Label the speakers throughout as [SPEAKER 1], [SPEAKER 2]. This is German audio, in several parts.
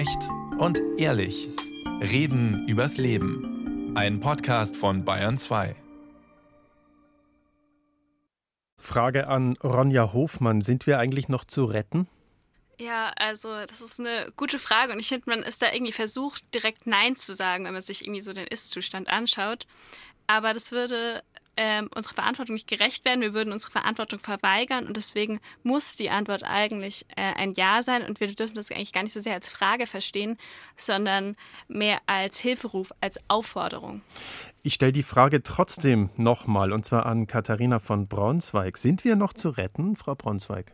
[SPEAKER 1] Echt und ehrlich. Reden übers Leben. Ein Podcast von Bayern 2.
[SPEAKER 2] Frage an Ronja Hofmann. Sind wir eigentlich noch zu retten?
[SPEAKER 3] Ja, also das ist eine gute Frage und ich finde, man ist da irgendwie versucht, direkt Nein zu sagen, wenn man sich irgendwie so den Ist-Zustand anschaut. Aber das würde ähm, unserer Verantwortung nicht gerecht werden. Wir würden unsere Verantwortung verweigern und deswegen muss die Antwort eigentlich äh, ein Ja sein und wir dürfen das eigentlich gar nicht so sehr als Frage verstehen, sondern mehr als Hilferuf, als Aufforderung.
[SPEAKER 2] Ich stelle die Frage trotzdem nochmal und zwar an Katharina von Braunzweig. Sind wir noch zu retten, Frau Braunzweig?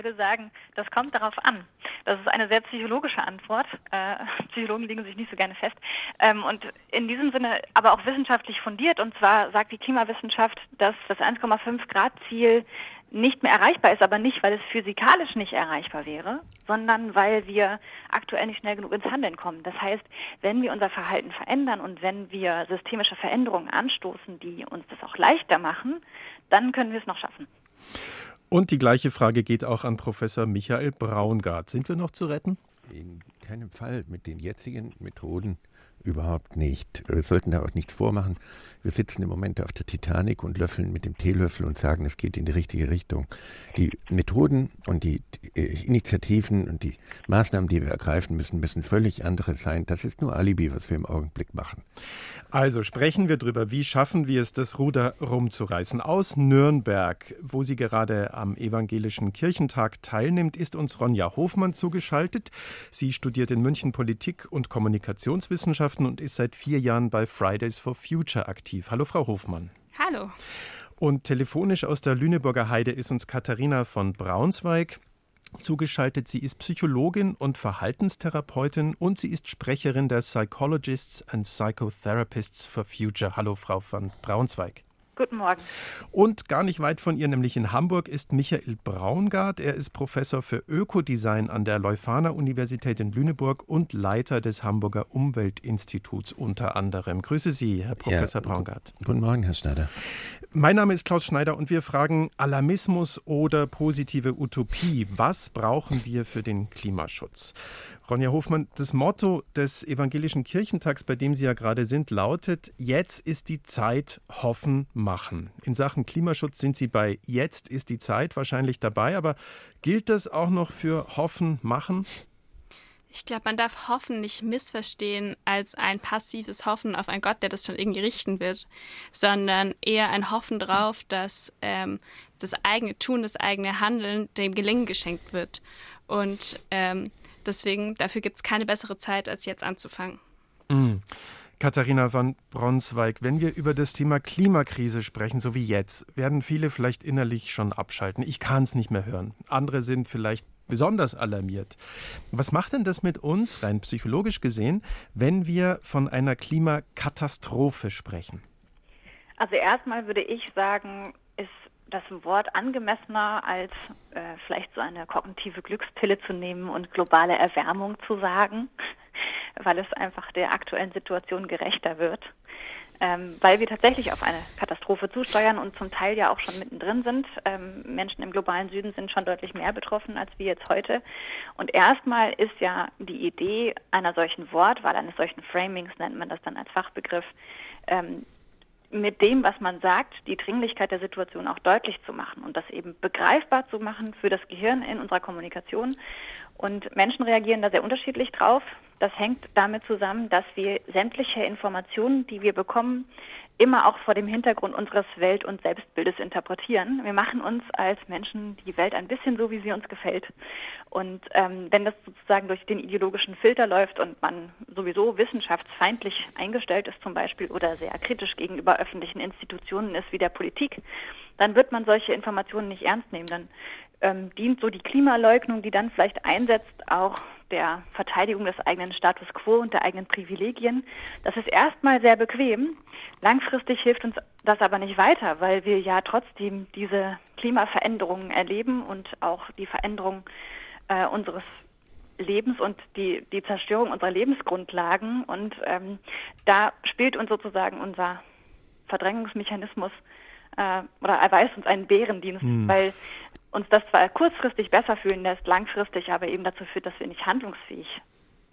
[SPEAKER 4] Ich würde sagen, das kommt darauf an. Das ist eine sehr psychologische Antwort. Äh, Psychologen legen sich nicht so gerne fest. Ähm, und in diesem Sinne aber auch wissenschaftlich fundiert. Und zwar sagt die Klimawissenschaft, dass das 1,5 Grad Ziel nicht mehr erreichbar ist, aber nicht, weil es physikalisch nicht erreichbar wäre, sondern weil wir aktuell nicht schnell genug ins Handeln kommen. Das heißt, wenn wir unser Verhalten verändern und wenn wir systemische Veränderungen anstoßen, die uns das auch leichter machen, dann können wir es noch schaffen.
[SPEAKER 2] Und die gleiche Frage geht auch an Professor Michael Braungart. Sind wir noch zu retten?
[SPEAKER 5] In keinem Fall mit den jetzigen Methoden Überhaupt nicht. Wir sollten da auch nichts vormachen. Wir sitzen im Moment auf der Titanic und löffeln mit dem Teelöffel und sagen, es geht in die richtige Richtung. Die Methoden und die Initiativen und die Maßnahmen, die wir ergreifen müssen, müssen völlig andere sein. Das ist nur Alibi, was wir im Augenblick machen.
[SPEAKER 2] Also sprechen wir darüber, wie schaffen wir es, das Ruder rumzureißen. Aus Nürnberg, wo sie gerade am Evangelischen Kirchentag teilnimmt, ist uns Ronja Hofmann zugeschaltet. Sie studiert in München Politik und Kommunikationswissenschaft Wissenschaften und ist seit vier Jahren bei Fridays for Future aktiv. Hallo, Frau Hofmann.
[SPEAKER 3] Hallo.
[SPEAKER 2] Und telefonisch aus der Lüneburger Heide ist uns Katharina von Braunzweig zugeschaltet. Sie ist Psychologin und Verhaltenstherapeutin und sie ist Sprecherin der Psychologists and Psychotherapists for Future. Hallo, Frau von Braunzweig.
[SPEAKER 4] Guten Morgen.
[SPEAKER 2] Und gar nicht weit von ihr, nämlich in Hamburg, ist Michael Braungart. Er ist Professor für Ökodesign an der Leuphana Universität in Lüneburg und Leiter des Hamburger Umweltinstituts unter anderem. Grüße Sie, Herr Professor ja, Braungart.
[SPEAKER 5] Guten Morgen, Herr Schneider.
[SPEAKER 2] Mein Name ist Klaus Schneider und wir fragen Alarmismus oder positive Utopie. Was brauchen wir für den Klimaschutz? Ronja Hofmann, das Motto des Evangelischen Kirchentags, bei dem Sie ja gerade sind, lautet: Jetzt ist die Zeit, hoffen, machen. In Sachen Klimaschutz sind Sie bei Jetzt ist die Zeit wahrscheinlich dabei, aber gilt das auch noch für hoffen, machen?
[SPEAKER 3] Ich glaube, man darf Hoffen nicht missverstehen als ein passives Hoffen auf einen Gott, der das schon irgendwie richten wird, sondern eher ein Hoffen darauf, dass ähm, das eigene Tun, das eigene Handeln dem Gelingen geschenkt wird. Und ähm, Deswegen, dafür gibt es keine bessere Zeit, als jetzt anzufangen.
[SPEAKER 2] Mhm. Katharina von Bronsweig, wenn wir über das Thema Klimakrise sprechen, so wie jetzt, werden viele vielleicht innerlich schon abschalten. Ich kann es nicht mehr hören. Andere sind vielleicht besonders alarmiert. Was macht denn das mit uns, rein psychologisch gesehen, wenn wir von einer Klimakatastrophe sprechen?
[SPEAKER 4] Also erstmal würde ich sagen, das Wort angemessener als äh, vielleicht so eine kognitive Glückspille zu nehmen und globale Erwärmung zu sagen, weil es einfach der aktuellen Situation gerechter wird. Ähm, weil wir tatsächlich auf eine Katastrophe zusteuern und zum Teil ja auch schon mittendrin sind. Ähm, Menschen im globalen Süden sind schon deutlich mehr betroffen als wir jetzt heute. Und erstmal ist ja die Idee einer solchen Wortwahl, eines solchen Framings nennt man das dann als Fachbegriff, ähm, mit dem, was man sagt, die Dringlichkeit der Situation auch deutlich zu machen und das eben begreifbar zu machen für das Gehirn in unserer Kommunikation. Und Menschen reagieren da sehr unterschiedlich drauf. Das hängt damit zusammen, dass wir sämtliche Informationen, die wir bekommen, immer auch vor dem Hintergrund unseres Welt- und Selbstbildes interpretieren. Wir machen uns als Menschen die Welt ein bisschen so, wie sie uns gefällt. Und ähm, wenn das sozusagen durch den ideologischen Filter läuft und man sowieso wissenschaftsfeindlich eingestellt ist zum Beispiel oder sehr kritisch gegenüber öffentlichen Institutionen ist wie der Politik, dann wird man solche Informationen nicht ernst nehmen. Dann ähm, dient so die Klimaleugnung, die dann vielleicht einsetzt, auch der Verteidigung des eigenen Status quo und der eigenen Privilegien. Das ist erstmal sehr bequem. Langfristig hilft uns das aber nicht weiter, weil wir ja trotzdem diese Klimaveränderungen erleben und auch die Veränderung äh, unseres Lebens und die, die Zerstörung unserer Lebensgrundlagen. Und ähm, da spielt uns sozusagen unser Verdrängungsmechanismus äh, oder erweist uns einen Bärendienst, hm. weil uns das zwar kurzfristig besser fühlen lässt, langfristig aber eben dazu führt, dass wir nicht handlungsfähig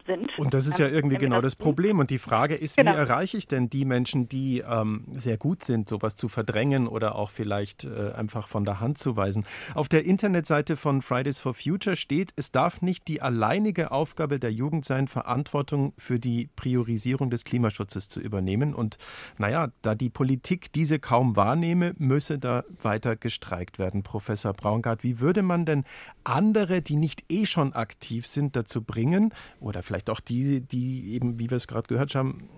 [SPEAKER 4] sind.
[SPEAKER 2] Und das ist ja irgendwie genau das Problem. Und die Frage ist, genau. wie erreiche ich denn die Menschen, die ähm, sehr gut sind, sowas zu verdrängen oder auch vielleicht äh, einfach von der Hand zu weisen? Auf der Internetseite von Fridays for Future steht, es darf nicht die alleinige Aufgabe der Jugend sein, Verantwortung für die Priorisierung des Klimaschutzes zu übernehmen. Und naja, da die Politik diese kaum wahrnehme, müsse da weiter gestreikt werden. Professor Braungart, wie würde man denn andere, die nicht eh schon aktiv sind, dazu bringen oder vielleicht auch die, die eben, wie wir es gerade gehört haben,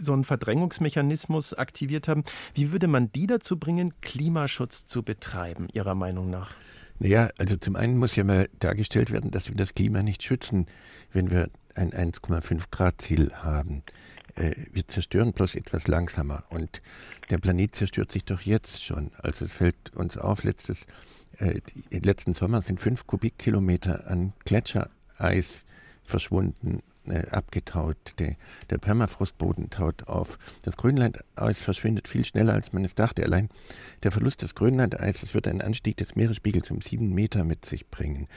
[SPEAKER 2] so einen Verdrängungsmechanismus aktiviert haben. Wie würde man die dazu bringen, Klimaschutz zu betreiben, Ihrer Meinung nach?
[SPEAKER 5] Naja, also zum einen muss ja mal dargestellt werden, dass wir das Klima nicht schützen, wenn wir ein 1,5 Grad Ziel haben. Äh, wir zerstören bloß etwas langsamer und der Planet zerstört sich doch jetzt schon. Also es fällt uns auf, letztes, äh, letzten Sommer sind fünf Kubikkilometer an Gletschereis verschwunden, äh, abgetaut. Der, der Permafrostboden taut auf. Das Grönlandeis verschwindet viel schneller, als man es dachte. Allein der Verlust des Grönlandeises wird einen Anstieg des Meeresspiegels um sieben Meter mit sich bringen.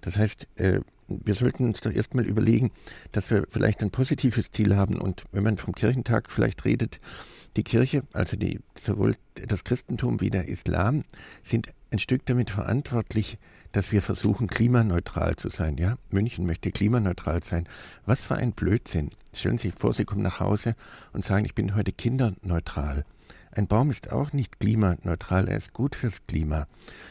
[SPEAKER 5] Das heißt, äh, wir sollten uns doch erstmal überlegen, dass wir vielleicht ein positives Ziel haben. Und wenn man vom Kirchentag vielleicht redet, die Kirche, also die, sowohl das Christentum wie der Islam, sind ein Stück damit verantwortlich, dass wir versuchen, klimaneutral zu sein. Ja, München möchte klimaneutral sein. Was für ein Blödsinn. Stellen Sie sich vor, Sie kommen nach Hause und sagen, ich bin heute kinderneutral. Ein Baum ist auch nicht klimaneutral, er ist gut fürs Klima.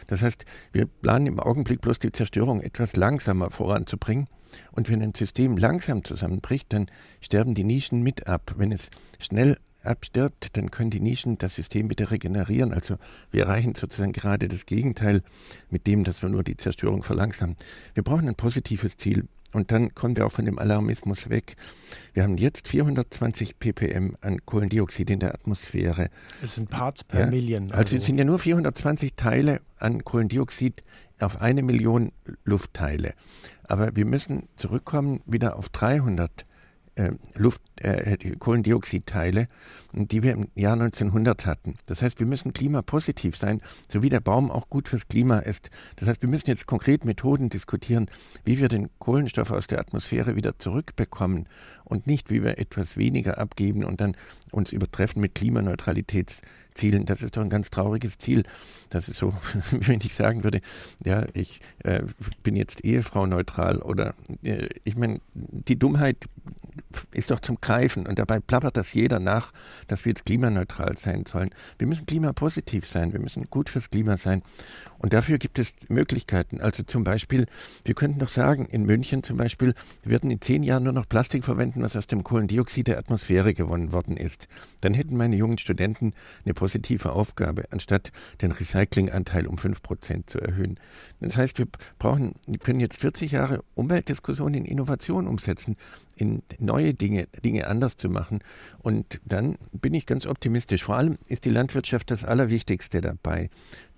[SPEAKER 5] Das heißt, wir planen im Augenblick bloß die Zerstörung etwas langsamer voranzubringen. Und wenn ein System langsam zusammenbricht, dann sterben die Nischen mit ab. Wenn es schnell abstirbt, dann können die Nischen das System wieder regenerieren. Also wir erreichen sozusagen gerade das Gegenteil mit dem, dass wir nur die Zerstörung verlangsamen. Wir brauchen ein positives Ziel. Und dann kommen wir auch von dem Alarmismus weg. Wir haben jetzt 420 ppm an Kohlendioxid in der Atmosphäre.
[SPEAKER 2] Das sind Parts per ja, Million.
[SPEAKER 5] Also, also es sind ja nur 420 Teile an Kohlendioxid auf eine Million Luftteile. Aber wir müssen zurückkommen wieder auf 300 äh, Luft, äh, Kohlendioxidteile, die wir im Jahr 1900 hatten. Das heißt, wir müssen klimapositiv sein, so wie der Baum auch gut fürs Klima ist. Das heißt, wir müssen jetzt konkret Methoden diskutieren, wie wir den Kohlenstoff aus der Atmosphäre wieder zurückbekommen und nicht, wie wir etwas weniger abgeben und dann uns übertreffen mit Klimaneutralitätszielen. Das ist doch ein ganz trauriges Ziel. Das ist so, wenn ich sagen würde, ja, ich äh, bin jetzt Ehefrau neutral oder äh, ich meine, die Dummheit ist doch zum Greifen. Und dabei plappert das jeder nach, dass wir jetzt klimaneutral sein sollen. Wir müssen klimapositiv sein, wir müssen gut fürs Klima sein und dafür gibt es Möglichkeiten. Also zum Beispiel, wir könnten doch sagen, in München zum Beispiel, wir würden in zehn Jahren nur noch Plastik verwenden, was aus dem Kohlendioxid der Atmosphäre gewonnen worden ist. Dann hätten meine jungen Studenten eine positive Aufgabe, anstatt den Recyclinganteil um fünf Prozent zu erhöhen. Das heißt, wir brauchen, wir können jetzt 40 Jahre Umweltdiskussion in Innovation umsetzen in neue Dinge, Dinge anders zu machen. Und dann bin ich ganz optimistisch. Vor allem ist die Landwirtschaft das Allerwichtigste dabei.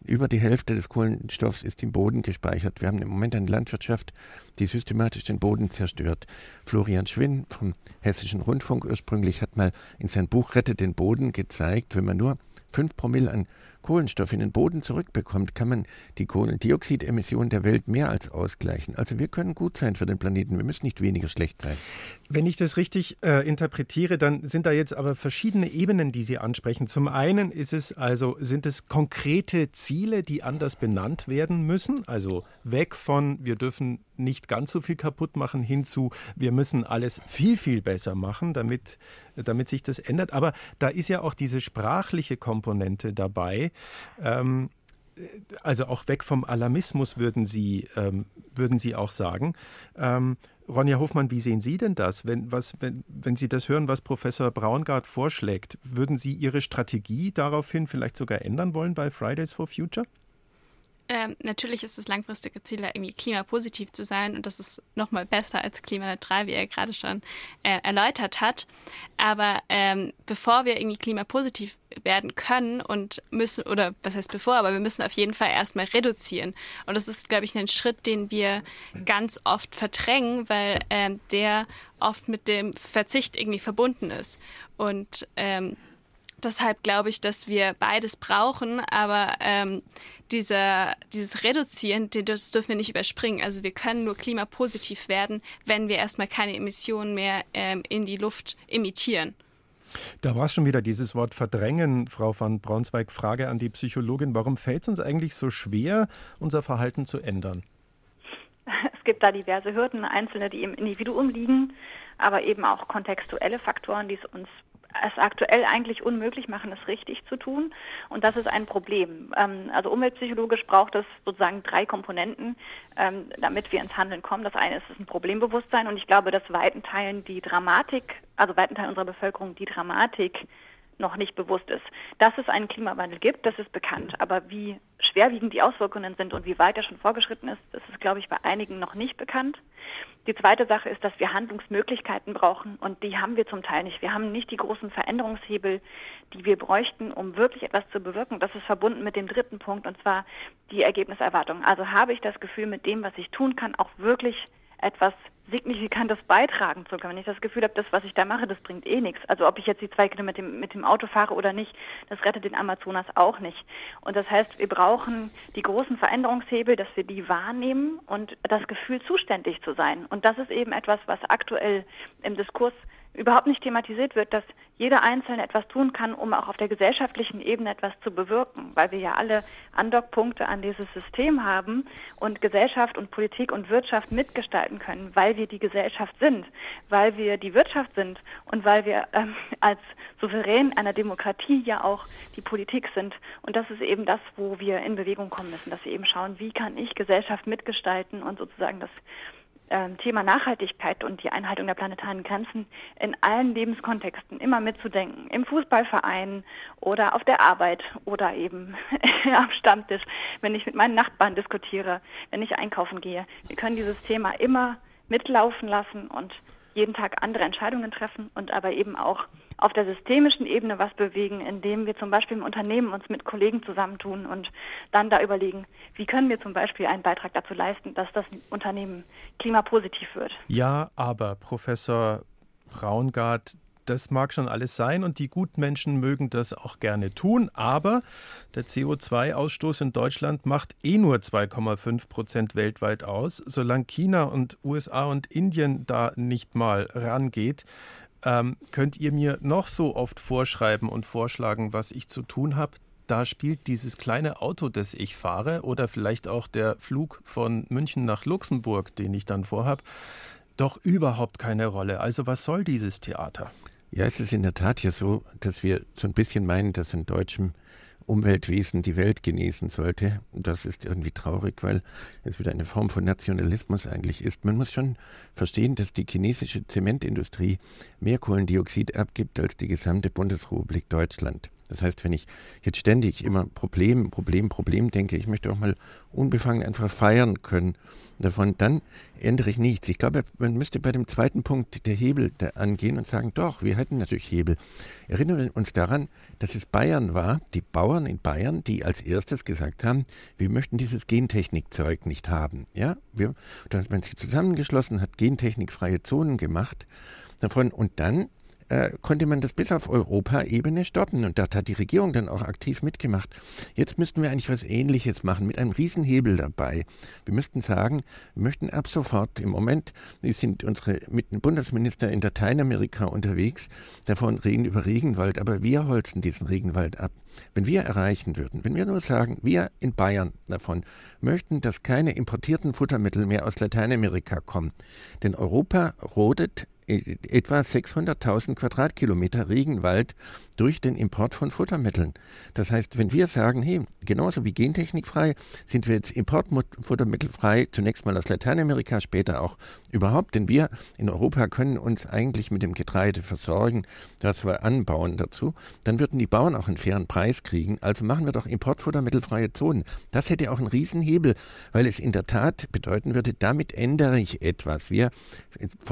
[SPEAKER 5] Über die Hälfte des Kohlenstoffs ist im Boden gespeichert. Wir haben im Moment eine Landwirtschaft, die systematisch den Boden zerstört. Florian Schwinn vom Hessischen Rundfunk ursprünglich hat mal in sein Buch Rettet den Boden gezeigt, wenn man nur fünf Promille an Kohlenstoff in den Boden zurückbekommt, kann man die Kohlendioxidemissionen der Welt mehr als ausgleichen. Also wir können gut sein für den Planeten, wir müssen nicht weniger schlecht sein.
[SPEAKER 2] Wenn ich das richtig äh, interpretiere, dann sind da jetzt aber verschiedene Ebenen, die Sie ansprechen. Zum einen ist es also, sind es konkrete Ziele, die anders benannt werden müssen, also weg von wir dürfen nicht ganz so viel kaputt machen, hin zu wir müssen alles viel, viel besser machen, damit, damit sich das ändert. Aber da ist ja auch diese sprachliche Komponente dabei, ähm, also auch weg vom Alarmismus würden Sie, ähm, würden Sie auch sagen. Ähm, Ronja Hofmann, wie sehen Sie denn das? Wenn, was, wenn, wenn Sie das hören, was Professor Braungart vorschlägt, würden Sie Ihre Strategie daraufhin vielleicht sogar ändern wollen bei Fridays for Future?
[SPEAKER 3] Ähm, natürlich ist das langfristige Ziel, irgendwie klimapositiv zu sein und das ist nochmal besser als klimaneutral, wie er gerade schon äh, erläutert hat. Aber ähm, bevor wir irgendwie klimapositiv werden können und müssen, oder was heißt bevor, aber wir müssen auf jeden Fall erstmal reduzieren. Und das ist, glaube ich, ein Schritt, den wir ganz oft verdrängen, weil ähm, der oft mit dem Verzicht irgendwie verbunden ist. Und ähm, deshalb glaube ich, dass wir beides brauchen, aber ähm, dieser, dieses Reduzieren, das dürfen wir nicht überspringen. Also wir können nur klimapositiv werden, wenn wir erstmal keine Emissionen mehr ähm, in die Luft emittieren.
[SPEAKER 2] Da war es schon wieder dieses Wort verdrängen, Frau van Braunzweig. Frage an die Psychologin, warum fällt es uns eigentlich so schwer, unser Verhalten zu ändern?
[SPEAKER 4] Es gibt da diverse Hürden, einzelne, die im Individuum liegen, aber eben auch kontextuelle Faktoren, die es uns es aktuell eigentlich unmöglich machen, es richtig zu tun. Und das ist ein Problem. Ähm, also umweltpsychologisch braucht es sozusagen drei Komponenten, ähm, damit wir ins Handeln kommen. Das eine ist, ein Problembewusstsein und ich glaube, dass weiten Teilen die Dramatik, also weiten Teilen unserer Bevölkerung die Dramatik noch nicht bewusst ist. Dass es einen Klimawandel gibt, das ist bekannt. Aber wie schwerwiegend die Auswirkungen sind und wie weit er schon vorgeschritten ist, das ist, glaube ich, bei einigen noch nicht bekannt. Die zweite Sache ist, dass wir Handlungsmöglichkeiten brauchen und die haben wir zum Teil nicht. Wir haben nicht die großen Veränderungshebel, die wir bräuchten, um wirklich etwas zu bewirken. Das ist verbunden mit dem dritten Punkt und zwar die Ergebniserwartung. Also habe ich das Gefühl, mit dem, was ich tun kann, auch wirklich etwas Signifikantes beitragen zu können. Wenn ich das Gefühl habe, das, was ich da mache, das bringt eh nichts. Also ob ich jetzt die zwei Kilometer mit dem, mit dem Auto fahre oder nicht, das rettet den Amazonas auch nicht. Und das heißt, wir brauchen die großen Veränderungshebel, dass wir die wahrnehmen und das Gefühl, zuständig zu sein. Und das ist eben etwas, was aktuell im Diskurs überhaupt nicht thematisiert wird, dass jeder Einzelne etwas tun kann, um auch auf der gesellschaftlichen Ebene etwas zu bewirken, weil wir ja alle Andockpunkte an dieses System haben und Gesellschaft und Politik und Wirtschaft mitgestalten können, weil wir die Gesellschaft sind, weil wir die Wirtschaft sind und weil wir ähm, als Souverän einer Demokratie ja auch die Politik sind. Und das ist eben das, wo wir in Bewegung kommen müssen, dass wir eben schauen, wie kann ich Gesellschaft mitgestalten und sozusagen das Thema Nachhaltigkeit und die Einhaltung der planetaren Grenzen in allen Lebenskontexten immer mitzudenken. Im Fußballverein oder auf der Arbeit oder eben am Stammtisch, wenn ich mit meinen Nachbarn diskutiere, wenn ich einkaufen gehe. Wir können dieses Thema immer mitlaufen lassen und jeden Tag andere Entscheidungen treffen und aber eben auch auf der systemischen Ebene was bewegen, indem wir zum Beispiel im Unternehmen uns mit Kollegen zusammentun und dann da überlegen, wie können wir zum Beispiel einen Beitrag dazu leisten, dass das Unternehmen klimapositiv wird.
[SPEAKER 2] Ja, aber Professor Braungart, das mag schon alles sein und die Gutmenschen mögen das auch gerne tun, aber der CO2-Ausstoß in Deutschland macht eh nur 2,5 Prozent weltweit aus. Solange China und USA und Indien da nicht mal rangeht, ähm, könnt ihr mir noch so oft vorschreiben und vorschlagen, was ich zu tun habe. Da spielt dieses kleine Auto, das ich fahre, oder vielleicht auch der Flug von München nach Luxemburg, den ich dann vorhabe, doch überhaupt keine Rolle. Also was soll dieses Theater?
[SPEAKER 5] Ja, es ist in der Tat ja so, dass wir so ein bisschen meinen, dass in deutschem Umweltwesen die Welt genießen sollte. Das ist irgendwie traurig, weil es wieder eine Form von Nationalismus eigentlich ist. Man muss schon verstehen, dass die chinesische Zementindustrie mehr Kohlendioxid abgibt als die gesamte Bundesrepublik Deutschland. Das heißt, wenn ich jetzt ständig immer Problem, Problem, Problem denke, ich möchte auch mal unbefangen einfach feiern können davon, dann ändere ich nichts. Ich glaube, man müsste bei dem zweiten Punkt der Hebel angehen und sagen, doch, wir hätten natürlich Hebel. Erinnern wir uns daran, dass es Bayern war, die Bauern in Bayern, die als erstes gesagt haben, wir möchten dieses Gentechnikzeug nicht haben. Ja, wir, dann hat man sich zusammengeschlossen, hat gentechnikfreie Zonen gemacht davon und dann äh, konnte man das bis auf Europaebene stoppen. Und dort hat die Regierung dann auch aktiv mitgemacht. Jetzt müssten wir eigentlich was Ähnliches machen, mit einem Riesenhebel dabei. Wir müssten sagen, wir möchten ab sofort, im Moment sind unsere Bundesminister in Lateinamerika unterwegs, davon reden über Regenwald, aber wir holzen diesen Regenwald ab. Wenn wir erreichen würden, wenn wir nur sagen, wir in Bayern davon möchten, dass keine importierten Futtermittel mehr aus Lateinamerika kommen, denn Europa rodet etwa 600.000 Quadratkilometer Regenwald durch den Import von Futtermitteln. Das heißt, wenn wir sagen, hey, genauso wie gentechnikfrei sind wir jetzt importfuttermittelfrei, zunächst mal aus Lateinamerika, später auch überhaupt, denn wir in Europa können uns eigentlich mit dem Getreide versorgen, das wir anbauen dazu, dann würden die Bauern auch einen fairen Preis kriegen. Also machen wir doch importfuttermittelfreie Zonen. Das hätte auch einen Riesenhebel, weil es in der Tat bedeuten würde, damit ändere ich etwas. Wir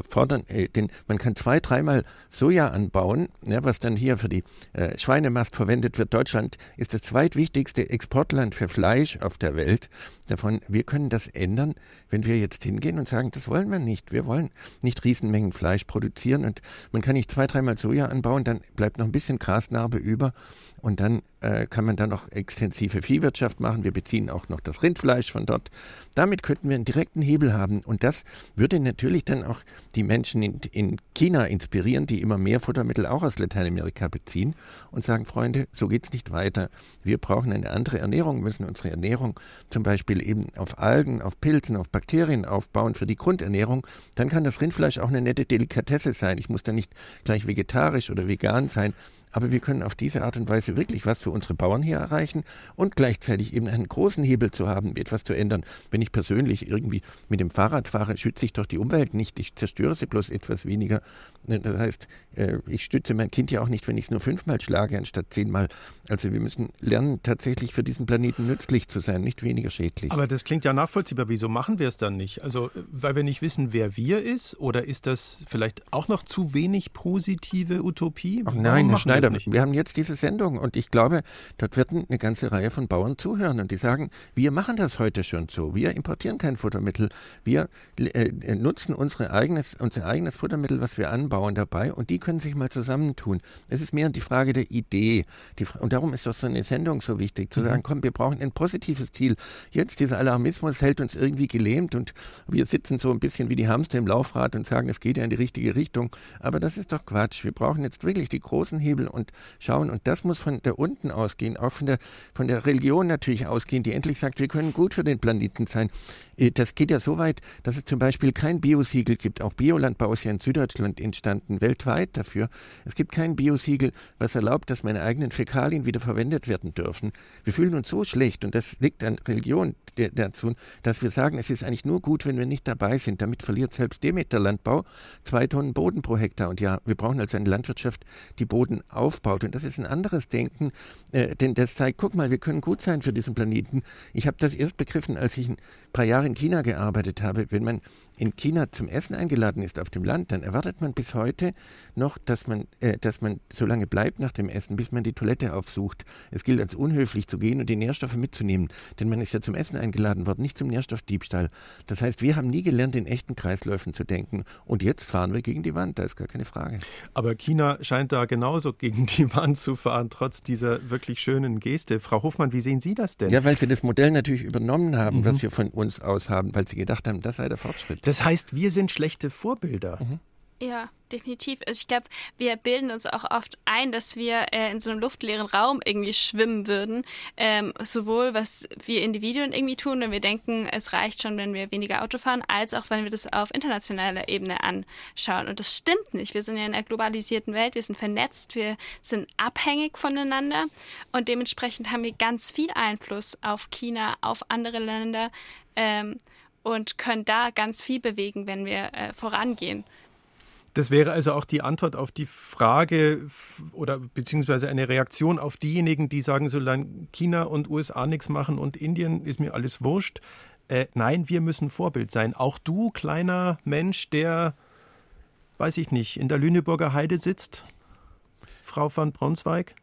[SPEAKER 5] fordern äh, den Man kann zwei, dreimal Soja anbauen, ja, was dann hier für die äh, Schweinemast verwendet wird. Deutschland ist das zweitwichtigste Exportland für Fleisch auf der Welt. Davon, wir können das ändern, wenn wir jetzt hingehen und sagen, das wollen wir nicht. Wir wollen nicht Riesenmengen Fleisch produzieren und man kann nicht zwei, dreimal Soja anbauen, dann bleibt noch ein bisschen Grasnarbe über und dann äh, kann man dann noch extensive Viehwirtschaft machen. Wir beziehen auch noch das Rindfleisch von dort. Damit könnten wir einen direkten Hebel haben und das würde natürlich dann auch die Menschen in, in China inspirieren, die immer mehr Futtermittel auch aus Lateinamerika beziehen und sagen, Freunde, so geht's nicht weiter. Wir brauchen eine andere Ernährung, müssen unsere Ernährung zum Beispiel eben auf Algen, auf Pilzen, auf Bakterien aufbauen für die Grundernährung. Dann kann das Rindfleisch auch eine nette Delikatesse sein. Ich muss da nicht gleich vegetarisch oder vegan sein, aber wir können auf diese Art und Weise wirklich was für unsere Bauern hier erreichen und gleichzeitig eben einen großen Hebel zu haben, etwas zu ändern. Wenn ich persönlich irgendwie mit dem Fahrrad fahre, schütze ich doch die Umwelt nicht. Ich zerstöre sie bloß etwas weniger. Das heißt, äh, ich stütze mein Kind ja auch nicht, wenn ich es nur fünfmal schlage, anstatt zehnmal. Also wir müssen lernen, tatsächlich für diesen Planeten nützlich zu sein, nicht weniger schädlich.
[SPEAKER 2] Aber das klingt ja nachvollziehbar. Wieso machen wir es dann nicht? Also, weil wir nicht wissen, wer wir ist? Oder ist das vielleicht auch noch zu wenig positive Utopie?
[SPEAKER 5] Ach nein, Herr Schneider, wir haben jetzt diese Sendung und ich glaube, dort wird eine ganze Reihe von Bauern zuhören und die sagen, wir machen das heute schon so. Wir importieren kein Futtermittel. Wir äh, nutzen unsere eigenes, unser eigenes Futtermittel, was wir anbauen Bauern dabei und die können sich mal zusammentun. Es ist mehr die Frage der Idee. Die, und darum ist doch so eine Sendung so wichtig, zu mhm. sagen, komm, wir brauchen ein positives Ziel. Jetzt dieser Alarmismus hält uns irgendwie gelähmt und wir sitzen so ein bisschen wie die Hamster im Laufrad und sagen, es geht ja in die richtige Richtung. Aber das ist doch Quatsch. Wir brauchen jetzt wirklich die großen Hebel und schauen. Und das muss von der unten ausgehen, auch von der, von der Religion natürlich ausgehen, die endlich sagt, wir können gut für den Planeten sein. Äh, das geht ja so weit, dass es zum Beispiel kein Biosiegel gibt. Auch Biolandbau ist ja in Süddeutschland entstanden, weltweit dafür. Es gibt kein Biosiegel, was erlaubt, dass meine eigenen Fäkalien wieder verwendet werden dürfen. Wir fühlen uns so schlecht und das liegt an Religion dazu, dass wir sagen, es ist eigentlich nur gut, wenn wir nicht dabei sind. Damit verliert selbst Demeter Landbau zwei Tonnen Boden pro Hektar. Und ja, wir brauchen also eine Landwirtschaft, die Boden aufbaut. Und das ist ein anderes Denken, äh, denn das zeigt, guck mal, wir können gut sein für diesen Planeten. Ich habe das erst begriffen, als ich ein paar Jahre in China gearbeitet habe, wenn man in China zum Essen eingeladen ist auf dem Land, dann erwartet man bis heute noch, dass man, äh, dass man so lange bleibt nach dem Essen, bis man die Toilette aufsucht. Es gilt als unhöflich zu gehen und die Nährstoffe mitzunehmen, denn man ist ja zum Essen eingeladen worden, nicht zum Nährstoffdiebstahl. Das heißt, wir haben nie gelernt, in echten Kreisläufen zu denken und jetzt fahren wir gegen die Wand, da ist gar keine Frage.
[SPEAKER 2] Aber China scheint da genauso gegen die Wand zu fahren, trotz dieser wirklich schönen Geste. Frau Hofmann, wie sehen Sie das denn?
[SPEAKER 5] Ja, weil Sie das Modell natürlich übernommen haben, mhm. was wir von uns aus haben, weil Sie gedacht haben, das sei der Fortschritt.
[SPEAKER 2] Das heißt, wir sind schlechte Vorbilder. Mhm.
[SPEAKER 3] Ja, definitiv. Also ich glaube, wir bilden uns auch oft ein, dass wir äh, in so einem luftleeren Raum irgendwie schwimmen würden. Ähm, sowohl was wir Individuen irgendwie tun, wenn wir denken, es reicht schon, wenn wir weniger Auto fahren, als auch wenn wir das auf internationaler Ebene anschauen. Und das stimmt nicht. Wir sind ja in einer globalisierten Welt, wir sind vernetzt, wir sind abhängig voneinander und dementsprechend haben wir ganz viel Einfluss auf China, auf andere Länder ähm, und können da ganz viel bewegen, wenn wir äh, vorangehen.
[SPEAKER 2] Das wäre also auch die Antwort auf die Frage oder beziehungsweise eine Reaktion auf diejenigen, die sagen, solange China und USA nichts machen und Indien ist mir alles wurscht. Äh, nein, wir müssen Vorbild sein. Auch du, kleiner Mensch, der, weiß ich nicht, in der Lüneburger Heide sitzt, Frau van Braunzweig?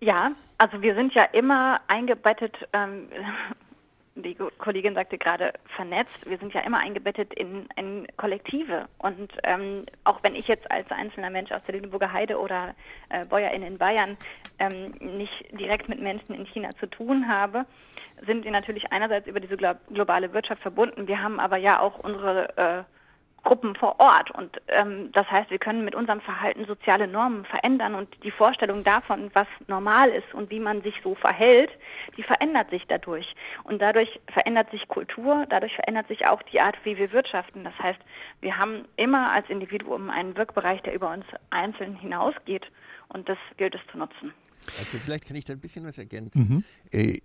[SPEAKER 4] Ja, also wir sind ja immer eingebettet ähm, die Kollegin sagte gerade, vernetzt. Wir sind ja immer eingebettet in, in Kollektive. Und ähm, auch wenn ich jetzt als einzelner Mensch aus der Lüneburger Heide oder äh, Bäuerin in Bayern ähm, nicht direkt mit Menschen in China zu tun habe, sind wir natürlich einerseits über diese globale Wirtschaft verbunden. Wir haben aber ja auch unsere äh, Gruppen vor Ort. Und ähm, das heißt, wir können mit unserem Verhalten soziale Normen verändern und die Vorstellung davon, was normal ist und wie man sich so verhält, die verändert sich dadurch. Und dadurch verändert sich Kultur, dadurch verändert sich auch die Art, wie wir wirtschaften. Das heißt, wir haben immer als Individuum einen Wirkbereich, der über uns einzeln hinausgeht und das gilt es zu nutzen.
[SPEAKER 5] Also vielleicht kann ich da ein bisschen was ergänzen. Mhm. Äh,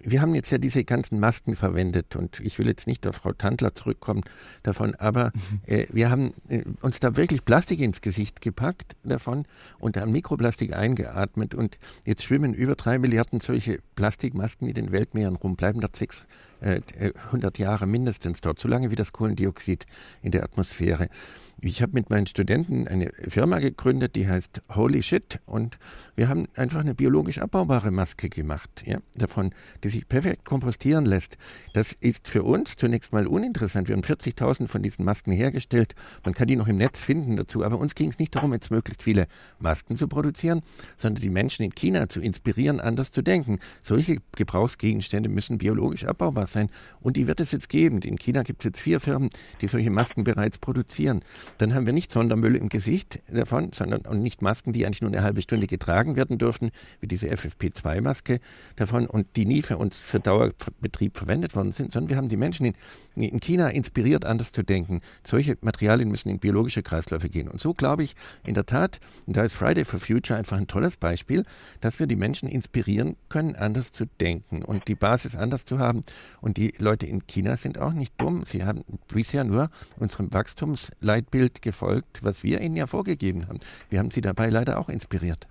[SPEAKER 5] wir haben jetzt ja diese ganzen Masken verwendet und ich will jetzt nicht auf Frau Tandler zurückkommen davon, aber mhm. äh, wir haben äh, uns da wirklich Plastik ins Gesicht gepackt davon und haben Mikroplastik eingeatmet und jetzt schwimmen über drei Milliarden solche Plastikmasken in den Weltmeeren rum, bleiben dort sechs 100 Jahre mindestens dort, so lange wie das Kohlendioxid in der Atmosphäre. Ich habe mit meinen Studenten eine Firma gegründet, die heißt Holy Shit und wir haben einfach eine biologisch abbaubare Maske gemacht, ja, davon, die sich perfekt kompostieren lässt. Das ist für uns zunächst mal uninteressant. Wir haben 40.000 von diesen Masken hergestellt. Man kann die noch im Netz finden dazu, aber uns ging es nicht darum, jetzt möglichst viele Masken zu produzieren, sondern die Menschen in China zu inspirieren, anders zu denken. Solche Gebrauchsgegenstände müssen biologisch abbaubar sein und die wird es jetzt geben. In China gibt es jetzt vier Firmen, die solche Masken bereits produzieren dann haben wir nicht Sondermüll im Gesicht davon, sondern und nicht Masken, die eigentlich nur eine halbe Stunde getragen werden dürfen, wie diese FFP2-Maske davon und die nie für uns für Dauerbetrieb verwendet worden sind, sondern wir haben die Menschen in, in China inspiriert, anders zu denken. Solche Materialien müssen in biologische Kreisläufe gehen. Und so glaube ich in der Tat, und da ist Friday for Future einfach ein tolles Beispiel, dass wir die Menschen inspirieren können, anders zu denken und die Basis anders zu haben. Und die Leute in China sind auch nicht dumm. Sie haben bisher nur unserem Wachstumsleitbild gefolgt, was wir ihnen ja vorgegeben haben. Wir haben sie dabei leider auch inspiriert.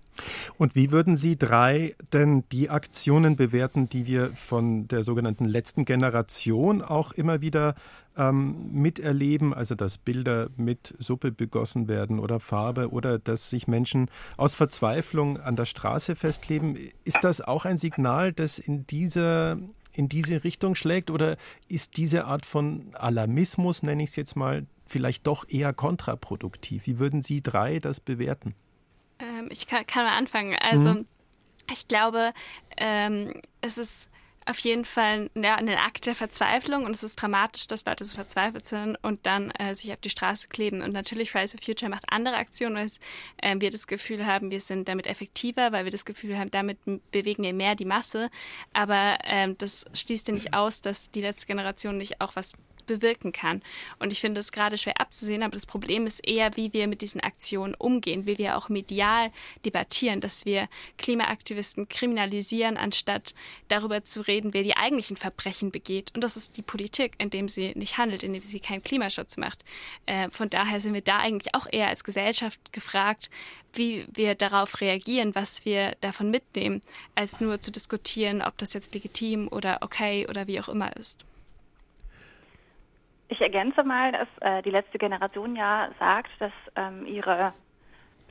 [SPEAKER 2] Und wie würden Sie drei denn die Aktionen bewerten, die wir von der sogenannten letzten Generation auch immer wieder ähm, miterleben? Also, dass Bilder mit Suppe begossen werden oder Farbe oder dass sich Menschen aus Verzweiflung an der Straße festleben. Ist das auch ein Signal, das in dieser in diese Richtung schlägt oder ist diese Art von Alarmismus, nenne ich es jetzt mal, vielleicht doch eher kontraproduktiv? Wie würden Sie drei das bewerten?
[SPEAKER 3] Ähm, ich kann, kann, mal anfangen. Also, mhm. ich glaube, ähm, es ist auf jeden Fall ja, ein Akt der Verzweiflung und es ist dramatisch, dass Leute so verzweifelt sind und dann äh, sich auf die Straße kleben. Und natürlich Fridays for Future macht andere Aktionen, weil äh, wir das Gefühl haben, wir sind damit effektiver, weil wir das Gefühl haben, damit bewegen wir mehr die Masse. Aber ähm, das schließt ja nicht aus, dass die letzte Generation nicht auch was bewirken kann. Und ich finde es gerade schwer abzusehen, aber das Problem ist eher, wie wir mit diesen Aktionen umgehen, wie wir auch medial debattieren, dass wir Klimaaktivisten kriminalisieren, anstatt darüber zu reden, wer die eigentlichen Verbrechen begeht. Und das ist die Politik, indem sie nicht handelt, indem sie keinen Klimaschutz macht. Äh, von daher sind wir da eigentlich auch eher als Gesellschaft gefragt, wie wir darauf reagieren, was wir davon mitnehmen, als nur zu diskutieren, ob das jetzt legitim oder okay oder wie auch immer ist.
[SPEAKER 4] Ich ergänze mal, dass äh, die letzte Generation ja sagt, dass ähm, ihre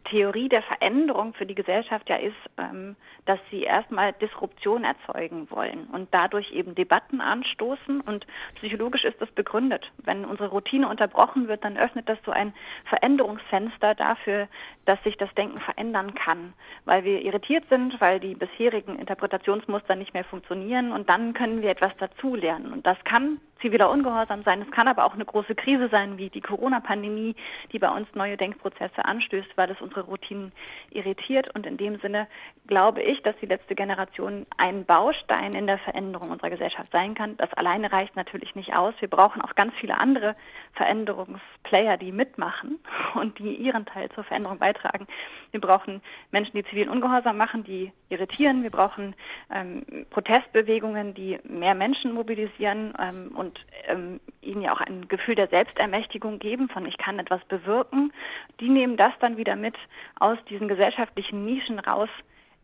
[SPEAKER 4] Theorie der Veränderung für die Gesellschaft ja ist, ähm, dass sie erstmal Disruption erzeugen wollen und dadurch eben Debatten anstoßen. Und psychologisch ist das begründet. Wenn unsere Routine unterbrochen wird, dann öffnet das so ein Veränderungsfenster dafür, dass sich das Denken verändern kann, weil wir irritiert sind, weil die bisherigen Interpretationsmuster nicht mehr funktionieren und dann können wir etwas dazulernen. Und das kann ziviler Ungehorsam sein. Es kann aber auch eine große Krise sein, wie die Corona-Pandemie, die bei uns neue Denkprozesse anstößt, weil es unsere Routinen irritiert. Und in dem Sinne glaube ich, dass die letzte Generation ein Baustein in der Veränderung unserer Gesellschaft sein kann. Das alleine reicht natürlich nicht aus. Wir brauchen auch ganz viele andere Veränderungsplayer, die mitmachen und die ihren Teil zur Veränderung beitragen. Wir brauchen Menschen, die zivilen Ungehorsam machen, die irritieren. Wir brauchen ähm, Protestbewegungen, die mehr Menschen mobilisieren ähm, und ähm, ihnen ja auch ein Gefühl der Selbstermächtigung geben, von ich kann etwas bewirken, die nehmen das dann wieder mit aus diesen gesellschaftlichen Nischen raus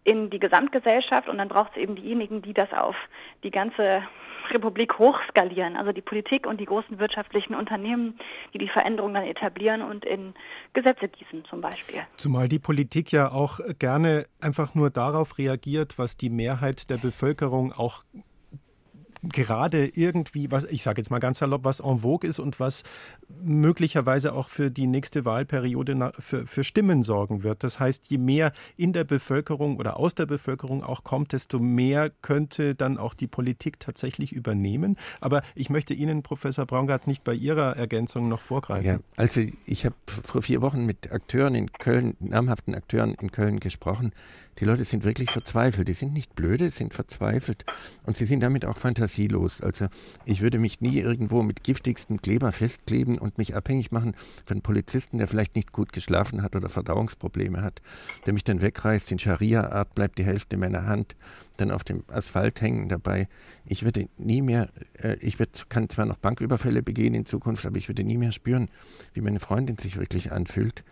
[SPEAKER 4] in die Gesamtgesellschaft und dann braucht es eben diejenigen, die das auf die ganze Republik hochskalieren, also die Politik und die großen wirtschaftlichen Unternehmen, die die Veränderung dann etablieren und in Gesetze gießen zum Beispiel.
[SPEAKER 2] Zumal die Politik ja auch gerne einfach nur darauf reagiert, was die Mehrheit der Bevölkerung auch gerade irgendwie, was ich sage jetzt mal ganz salopp, was en vogue ist und was möglicherweise auch für die nächste Wahlperiode für, für Stimmen sorgen wird. Das heißt, je mehr in der Bevölkerung oder aus der Bevölkerung auch kommt, desto mehr könnte dann auch die Politik tatsächlich übernehmen. Aber ich möchte Ihnen, Professor Braungart, nicht bei Ihrer Ergänzung noch vorgreifen. Ja,
[SPEAKER 5] also ich habe vor vier Wochen mit Akteuren in Köln, namhaften Akteuren in Köln gesprochen, die Leute sind wirklich verzweifelt. Die sind nicht blöde, sind verzweifelt. Und sie sind damit auch fantasielos. Also ich würde mich nie irgendwo mit giftigsten Kleber festkleben und mich abhängig machen von Polizisten, der vielleicht nicht gut geschlafen hat oder Verdauungsprobleme hat, der mich dann wegreißt. In Scharia-Art bleibt die Hälfte meiner Hand dann auf dem Asphalt hängen dabei. Ich würde nie mehr, äh, ich würd, kann zwar noch Banküberfälle begehen in Zukunft, aber ich würde nie mehr spüren, wie meine Freundin sich wirklich anfühlt.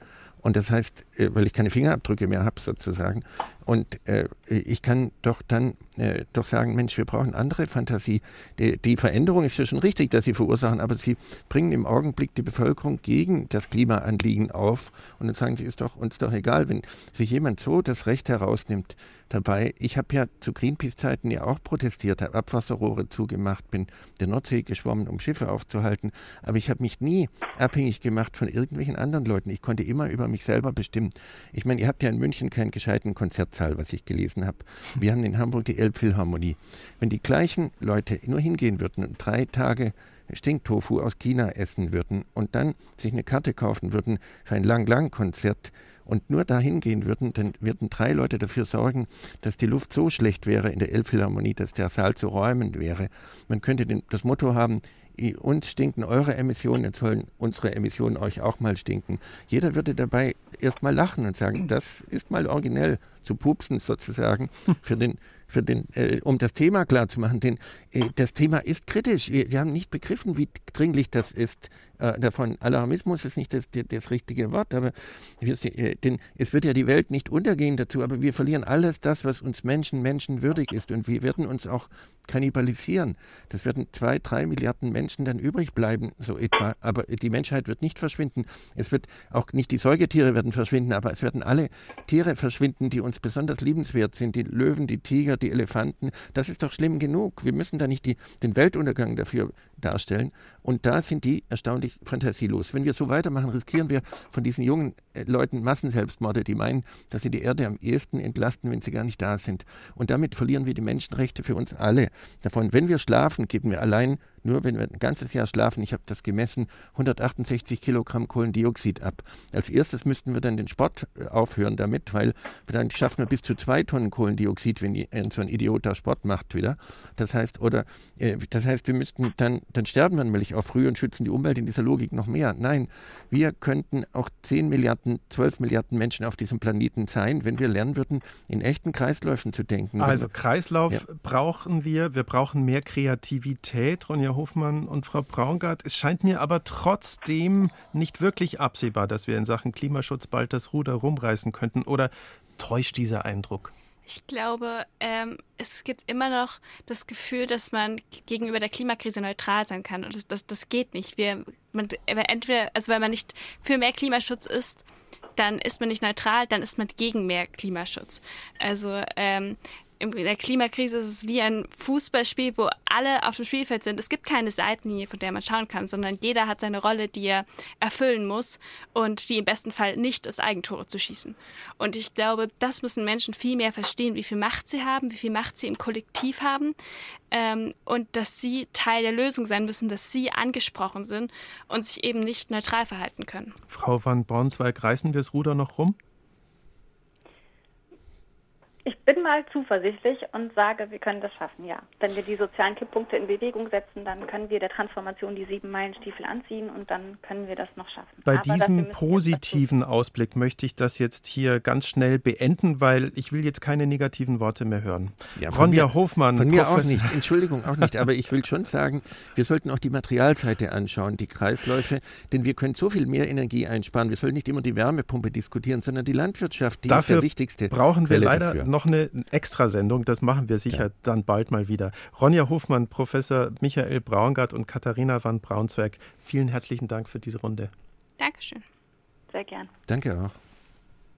[SPEAKER 5] Und das heißt, äh, weil ich keine Fingerabdrücke mehr habe sozusagen. Und äh, ich kann doch dann äh, doch sagen, Mensch, wir brauchen andere Fantasie. Die, die, Veränderung ist ja schon richtig, dass sie verursachen, aber sie bringen im Augenblick die Bevölkerung gegen das Klimaanliegen auf und dann sagen sie, ist doch uns doch egal, wenn sich jemand so das Recht herausnimmt, dabei. Ich habe ja zu Greenpeace-Zeiten ja auch protestiert, habe Abwasserrohre zugemacht, bin der Nordsee geschwommen, um Schiffe aufzuhalten. Aber ich habe mich nie abhängig gemacht von irgendwelchen anderen Leuten. Ich konnte immer über mich selber bestimmen. Ich meine, ihr habt ja in München keinen gescheiten Konzertsaal, was ich gelesen habe. Wir haben in Hamburg die Elbphilharmonie. Wenn die gleichen Leute nur hingehen würden und drei Tage Stinktofu aus China essen würden und dann sich eine Karte kaufen würden für ein Lang-Lang-Konzert, und nur dahin gehen würden, dann würden drei Leute dafür sorgen, dass die Luft so schlecht wäre in der Elbphilharmonie, dass der Saal zu räumen wäre. Man könnte den, das Motto haben, uns stinken eure Emissionen, jetzt sollen unsere Emissionen euch auch mal stinken. Jeder würde dabei erstmal lachen und sagen, das ist mal originell, zu pupsen sozusagen, für den für den, äh, um das Thema klar zu machen, denn äh, das Thema ist kritisch. Wir, wir, haben nicht begriffen, wie dringlich das ist. Äh, davon Alarmismus ist nicht das, das, richtige Wort, aber wir, äh, denn es wird ja die Welt nicht untergehen dazu, aber wir verlieren alles das, was uns Menschen menschenwürdig ist und wir werden uns auch kannibalisieren. Das werden zwei, drei Milliarden Menschen dann übrig bleiben, so etwa. Aber die Menschheit wird nicht verschwinden. Es wird auch nicht die Säugetiere werden verschwinden, aber es werden alle Tiere verschwinden, die uns besonders liebenswert sind. Die Löwen, die Tiger, die Elefanten. Das ist doch schlimm genug. Wir müssen da nicht die, den Weltuntergang dafür darstellen. Und da sind die erstaunlich fantasielos. Wenn wir so weitermachen, riskieren wir von diesen jungen äh, Leuten Massenselbstmorde, die meinen, dass sie die Erde am ehesten entlasten, wenn sie gar nicht da sind. Und damit verlieren wir die Menschenrechte für uns alle. Davon, wenn wir schlafen, geben wir allein nur wenn wir ein ganzes Jahr schlafen, ich habe das gemessen, 168 Kilogramm Kohlendioxid ab. Als erstes müssten wir dann den Sport äh, aufhören damit, weil dann schaffen wir bis zu zwei Tonnen Kohlendioxid, wenn so ein Idiot da Sport macht wieder. Das heißt, oder äh, das heißt, wir müssten dann, dann sterben wir nämlich auch früh und schützen die Umwelt in dieser Logik noch mehr. Nein, wir könnten auch 10 Milliarden, 12 Milliarden Menschen auf diesem Planeten sein, wenn wir lernen würden, in echten Kreisläufen zu denken.
[SPEAKER 2] Also Kreislauf ja. brauchen wir, wir brauchen mehr Kreativität. Ronja Hofmann und Frau Braungart. Es scheint mir aber trotzdem nicht wirklich absehbar, dass wir in Sachen Klimaschutz bald das Ruder rumreißen könnten. Oder täuscht dieser Eindruck?
[SPEAKER 3] Ich glaube, ähm, es gibt immer noch das Gefühl, dass man gegenüber der Klimakrise neutral sein kann. Und das, das, das geht nicht. Wir, man, entweder, also wenn man nicht für mehr Klimaschutz ist, dann ist man nicht neutral, dann ist man gegen mehr Klimaschutz. Also ähm, in der Klimakrise ist es wie ein Fußballspiel, wo alle auf dem Spielfeld sind. Es gibt keine Seitenlinie, von der man schauen kann, sondern jeder hat seine Rolle, die er erfüllen muss und die im besten Fall nicht ist, Eigentore zu schießen. Und ich glaube, das müssen Menschen viel mehr verstehen, wie viel Macht sie haben, wie viel Macht sie im Kollektiv haben ähm, und dass sie Teil der Lösung sein müssen, dass sie angesprochen sind und sich eben nicht neutral verhalten können.
[SPEAKER 2] Frau van Braunzweig, reißen wir das Ruder noch rum?
[SPEAKER 4] Ich bin mal zuversichtlich und sage, wir können das schaffen, ja. Wenn wir die sozialen Kipppunkte in Bewegung setzen, dann können wir der Transformation die sieben Meilenstiefel anziehen und dann können wir das noch schaffen.
[SPEAKER 2] Bei Aber diesem positiven Ausblick möchte ich das jetzt hier ganz schnell beenden, weil ich will jetzt keine negativen Worte mehr hören.
[SPEAKER 5] Ja, Ronja mir, Hofmann. Von mir Professor auch nicht, Entschuldigung, auch nicht. Aber ich will schon sagen, wir sollten auch die Materialseite anschauen, die Kreisläufe, denn wir können so viel mehr Energie einsparen. Wir sollten nicht immer die Wärmepumpe diskutieren, sondern die Landwirtschaft, die
[SPEAKER 2] Dafür
[SPEAKER 5] ist der wichtigste.
[SPEAKER 2] brauchen wir leider dafür noch eine Extrasendung, das machen wir sicher ja. dann bald mal wieder. Ronja Hofmann, Professor Michael Braungart und Katharina van Braunswerk, vielen herzlichen Dank für diese Runde.
[SPEAKER 3] Dankeschön.
[SPEAKER 4] Sehr gern.
[SPEAKER 5] Danke auch.